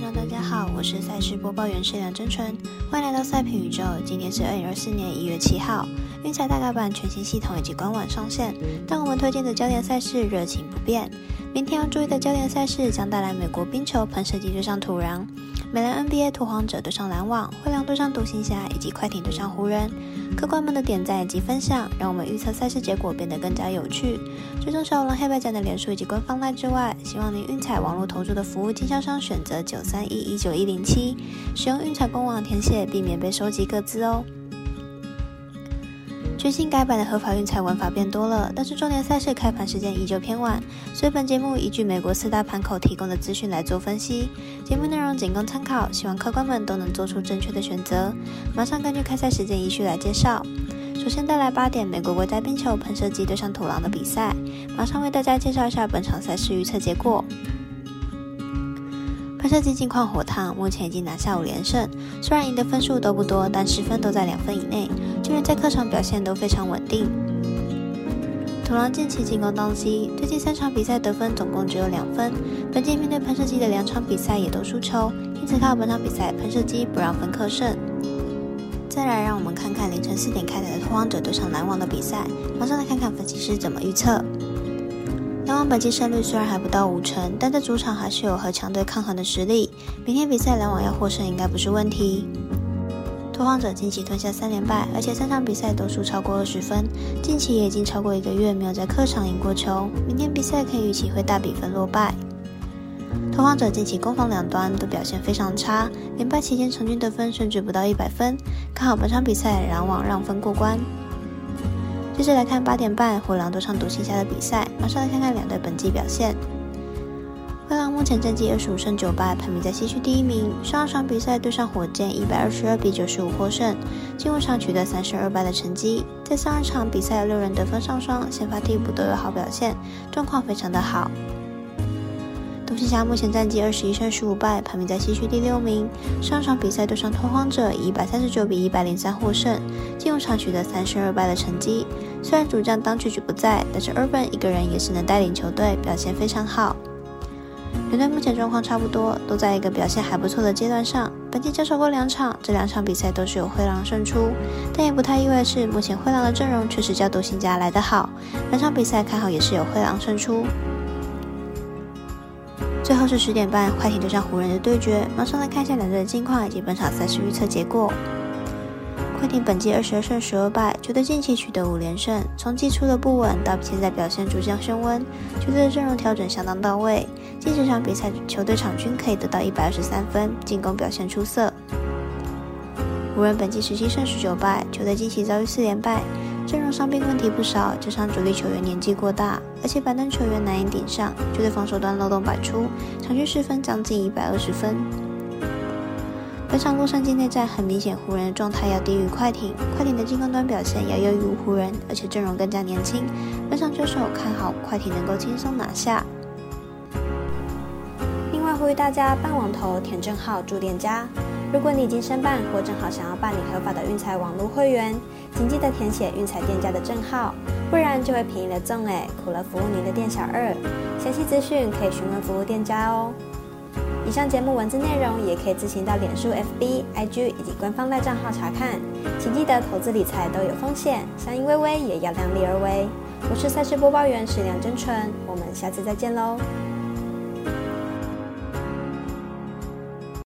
观众大家好，我是赛事播报员是梁真纯，欢迎来到赛评宇宙。今天是二零二四年一月七号，运彩大改版全新系统以及官网上线，但我们推荐的焦点赛事热情不变。明天要注意的焦点赛事将带来美国冰球喷射机对上土壤。美篮 NBA 拓荒者对上篮网，灰狼对上独行侠，以及快艇对上湖人。客官们的点赞以及分享，让我们预测赛事结果变得更加有趣。最终小五郎黑白奖的连数以及官方赖之外，希望您运彩网络投注的服务经销商选择九三一一九一零七，使用运彩官网填写，避免被收集各资哦。全新改版的合法运彩玩法变多了，但是重点赛事开盘时间依旧偏晚，所以本节目依据美国四大盘口提供的资讯来做分析。节目内容仅供参考，希望客官们都能做出正确的选择。马上根据开赛时间依序来介绍。首先带来八点美国国家冰球喷射机对上土狼的比赛，马上为大家介绍一下本场赛事预测结果。喷射机近况火烫，目前已经拿下五连胜。虽然赢的分数都不多，但十分都在两分以内，就连在客场表现都非常稳定。土狼近期进攻当机，最近三场比赛得分总共只有两分。本届面对喷射机的两场比赛也都输球，因此靠本场比赛喷射机不让分客胜。再来，让我们看看凌晨四点开打的拓荒者对上篮网的比赛，马上来看看分析师怎么预测。篮网本季胜率虽然还不到五成，但在主场还是有和强队抗衡的实力。明天比赛篮网要获胜应该不是问题。拓荒者近期吞下三连败，而且三场比赛都输超过二十分，近期也已经超过一个月没有在客场赢过球。明天比赛可以预期会大比分落败。拓荒者近期攻防两端都表现非常差，连败期间场均得分甚至不到一百分，看好本场比赛篮网让分过关。接着来看八点半灰狼对上独行侠的比赛，马上来看看两队本季表现。灰狼目前战绩二十五胜九败，排名在西区第一名。上场比赛对上火箭一百二十二比九十五获胜，进入场取得三胜二败的成绩。在上一场比赛六人得分上双，先发替补都有好表现，状况非常的好。独行侠目前战绩二十一胜十五败，排名在西区第六名。上场比赛对上拓荒者以一百三十九比一百零三获胜，进入场取得三胜二败的成绩。虽然主将当曲曲不在，但是 Urban 一个人也是能带领球队，表现非常好。两队目前状况差不多，都在一个表现还不错的阶段上。本季交手过两场，这两场比赛都是有灰狼胜出，但也不太意外的是，目前灰狼的阵容确实较独行侠来得好。两场比赛看好也是有灰狼胜出。最后是十点半，快艇对上湖人的对决。马上来看一下两队的近况以及本场赛事预测结果。快艇本季二十二胜十二败，球队近期取得五连胜，从季初的不稳到现在表现逐渐升温，球队的阵容调整相当到位。近十场比赛，球队场均可以得到一百二十三分，进攻表现出色。湖人本季十七胜十九败，球队近期遭遇四连败。阵容伤病问题不少，加上主力球员年纪过大，而且板凳球员难以顶上，球队防守端漏洞百出，场均失分将近一百二十分。本场洛杉矶内战很明显，湖人的状态要低于快艇，快艇的进攻端表现要优于湖人，而且阵容更加年轻。本场对手看好快艇能够轻松拿下。呼吁大家办网投填证号注店家。如果你已经申办或正好想要办理合法的运彩网络会员，请记得填写运彩店家的证号，不然就会便宜了赠哎，苦了服务您的店小二。详细资讯可以询问服务店家哦。以上节目文字内容也可以自行到脸书、FB、IG 以及官方赖账号查看。请记得投资理财都有风险，相依微微也要量力而为。我是赛事播报员史梁真纯，我们下次再见喽。